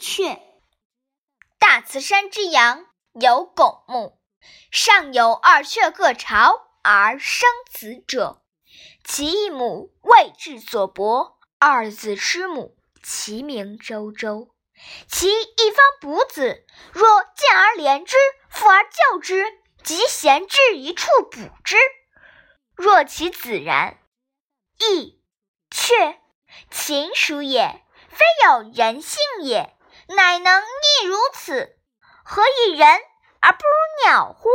雀。大慈山之阳有拱木，上有二雀各巢而生子者，其一母为质所搏，二子失母，其名周周。其一方卜子，若见而怜之，复而教之，即贤至一处补之。若其子然，亦雀禽属也，非有人性也，乃能逆如此，何以人而不如鸟乎？